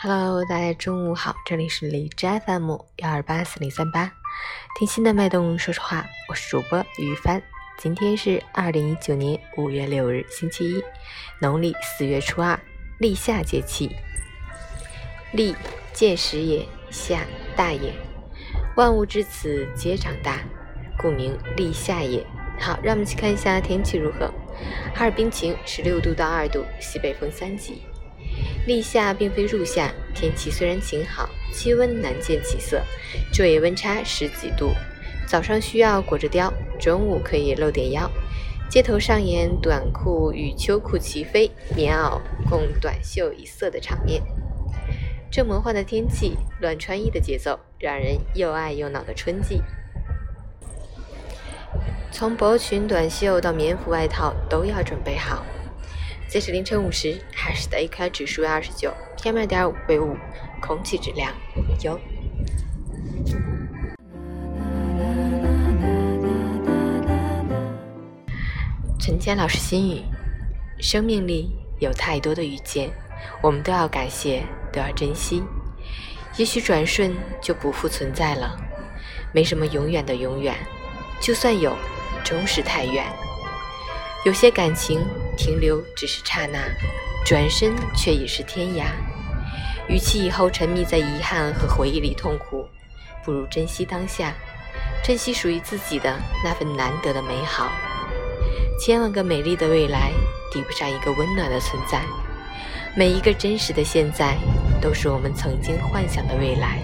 Hello，大家中午好，这里是荔枝 FM 幺二八四零三八，听心的脉动，说实话，我是主播于帆。今天是二零一九年五月六日，星期一，农历四月初二，立夏节气。立，见时也；夏，大也。万物至此皆长大，故名立夏也。好，让我们去看一下天气如何。哈尔滨晴，十六度到二度，西北风三级。立夏并非入夏，天气虽然晴好，气温难见起色，昼夜温差十几度。早上需要裹着貂，中午可以露点腰。街头上演短裤与秋裤齐飞，棉袄共短袖一色的场面。这魔幻的天气，乱穿衣的节奏，让人又爱又恼的春季。从薄裙、短袖到棉服、外套，都要准备好。截止凌晨五时，海市的 AQI 指数为二十九，PM 二点五为五，空气质量优。陈坚老师心语：生命里有太多的遇见，我们都要感谢，都要珍惜。也许转瞬就不复存在了，没什么永远的永远，就算有。终是太远，有些感情停留只是刹那，转身却已是天涯。与其以后沉迷在遗憾和回忆里痛苦，不如珍惜当下，珍惜属于自己的那份难得的美好。千万个美丽的未来，抵不上一个温暖的存在。每一个真实的现在，都是我们曾经幻想的未来。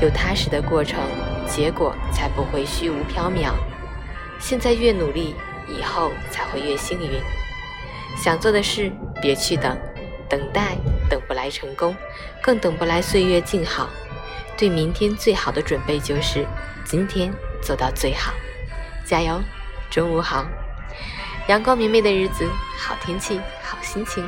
有踏实的过程，结果才不会虚无缥缈。现在越努力，以后才会越幸运。想做的事，别去等，等待等不来成功，更等不来岁月静好。对明天最好的准备就是今天做到最好。加油！中午好，阳光明媚的日子，好天气，好心情。